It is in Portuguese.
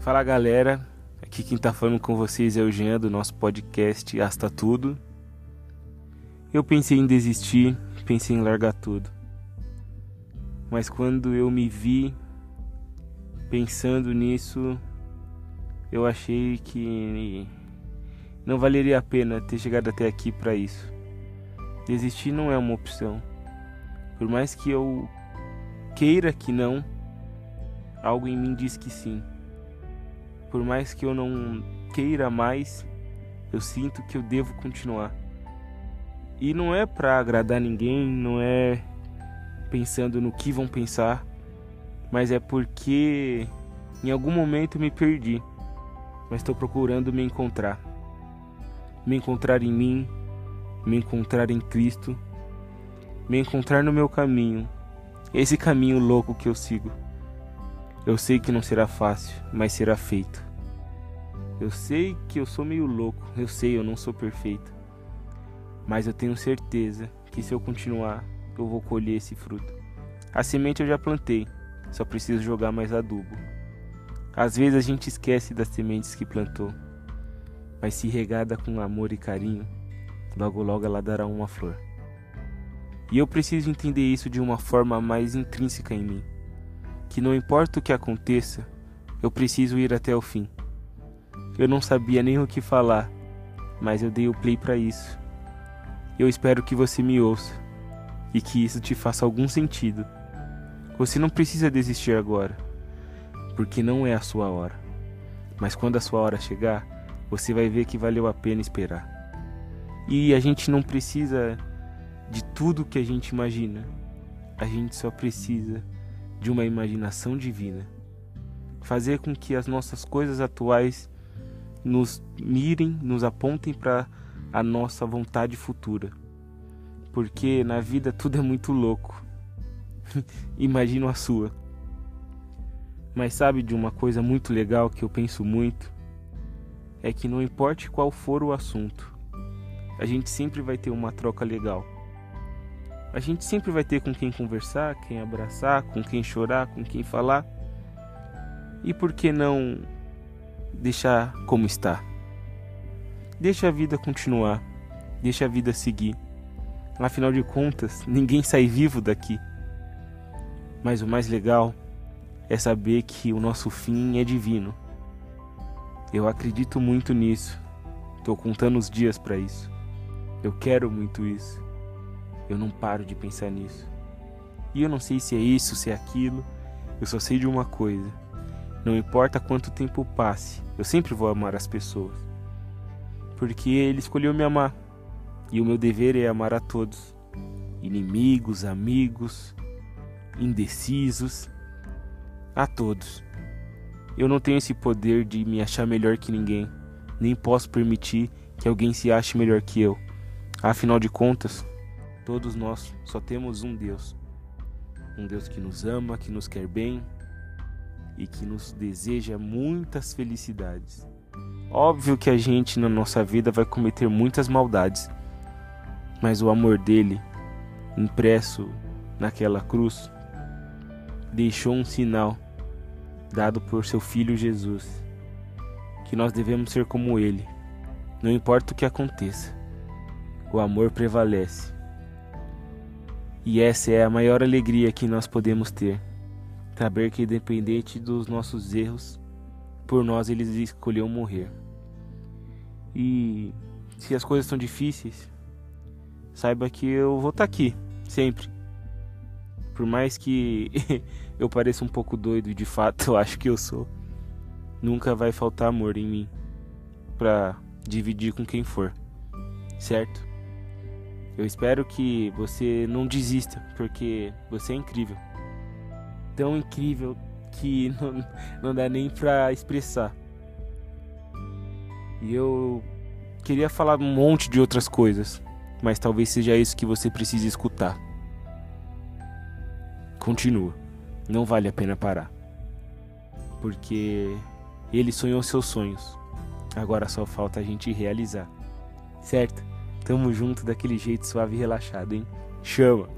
Fala galera, aqui quem tá falando com vocês é o Jean do nosso podcast Asta Tudo. Eu pensei em desistir, pensei em largar tudo. Mas quando eu me vi pensando nisso, eu achei que não valeria a pena ter chegado até aqui para isso. Desistir não é uma opção. Por mais que eu queira que não, algo em mim diz que sim. Por mais que eu não queira mais, eu sinto que eu devo continuar. E não é para agradar ninguém, não é pensando no que vão pensar, mas é porque em algum momento me perdi, mas estou procurando me encontrar. Me encontrar em mim, me encontrar em Cristo, me encontrar no meu caminho, esse caminho louco que eu sigo. Eu sei que não será fácil, mas será feito. Eu sei que eu sou meio louco, eu sei, eu não sou perfeito. Mas eu tenho certeza que se eu continuar, eu vou colher esse fruto. A semente eu já plantei, só preciso jogar mais adubo. Às vezes a gente esquece das sementes que plantou, mas se regada com amor e carinho, logo logo ela dará uma flor. E eu preciso entender isso de uma forma mais intrínseca em mim, que não importa o que aconteça, eu preciso ir até o fim. Eu não sabia nem o que falar, mas eu dei o play para isso. Eu espero que você me ouça e que isso te faça algum sentido. Você não precisa desistir agora, porque não é a sua hora. Mas quando a sua hora chegar, você vai ver que valeu a pena esperar. E a gente não precisa de tudo que a gente imagina. A gente só precisa de uma imaginação divina. Fazer com que as nossas coisas atuais nos mirem, nos apontem para a nossa vontade futura. Porque na vida tudo é muito louco. Imagino a sua. Mas sabe de uma coisa muito legal que eu penso muito? É que não importe qual for o assunto, a gente sempre vai ter uma troca legal. A gente sempre vai ter com quem conversar, quem abraçar, com quem chorar, com quem falar. E por que não deixar como está. Deixa a vida continuar, deixa a vida seguir. Afinal de contas, ninguém sai vivo daqui. Mas o mais legal é saber que o nosso fim é divino. Eu acredito muito nisso. Estou contando os dias para isso. Eu quero muito isso. Eu não paro de pensar nisso. E eu não sei se é isso, se é aquilo. Eu só sei de uma coisa não importa quanto tempo passe, eu sempre vou amar as pessoas. Porque ele escolheu me amar. E o meu dever é amar a todos: inimigos, amigos, indecisos, a todos. Eu não tenho esse poder de me achar melhor que ninguém, nem posso permitir que alguém se ache melhor que eu. Afinal de contas, todos nós só temos um Deus. Um Deus que nos ama, que nos quer bem, e que nos deseja muitas felicidades. Óbvio que a gente na nossa vida vai cometer muitas maldades, mas o amor dele, impresso naquela cruz, deixou um sinal dado por seu filho Jesus, que nós devemos ser como ele, não importa o que aconteça, o amor prevalece. E essa é a maior alegria que nós podemos ter Saber que, independente dos nossos erros, por nós eles escolheu morrer. E se as coisas estão difíceis, saiba que eu vou estar tá aqui, sempre. Por mais que eu pareça um pouco doido, de fato eu acho que eu sou, nunca vai faltar amor em mim para dividir com quem for, certo? Eu espero que você não desista, porque você é incrível tão incrível que não, não dá nem pra expressar. E eu queria falar um monte de outras coisas, mas talvez seja isso que você precise escutar. Continua, não vale a pena parar. Porque ele sonhou seus sonhos, agora só falta a gente realizar. Certo? Tamo junto daquele jeito suave e relaxado, hein? Chama!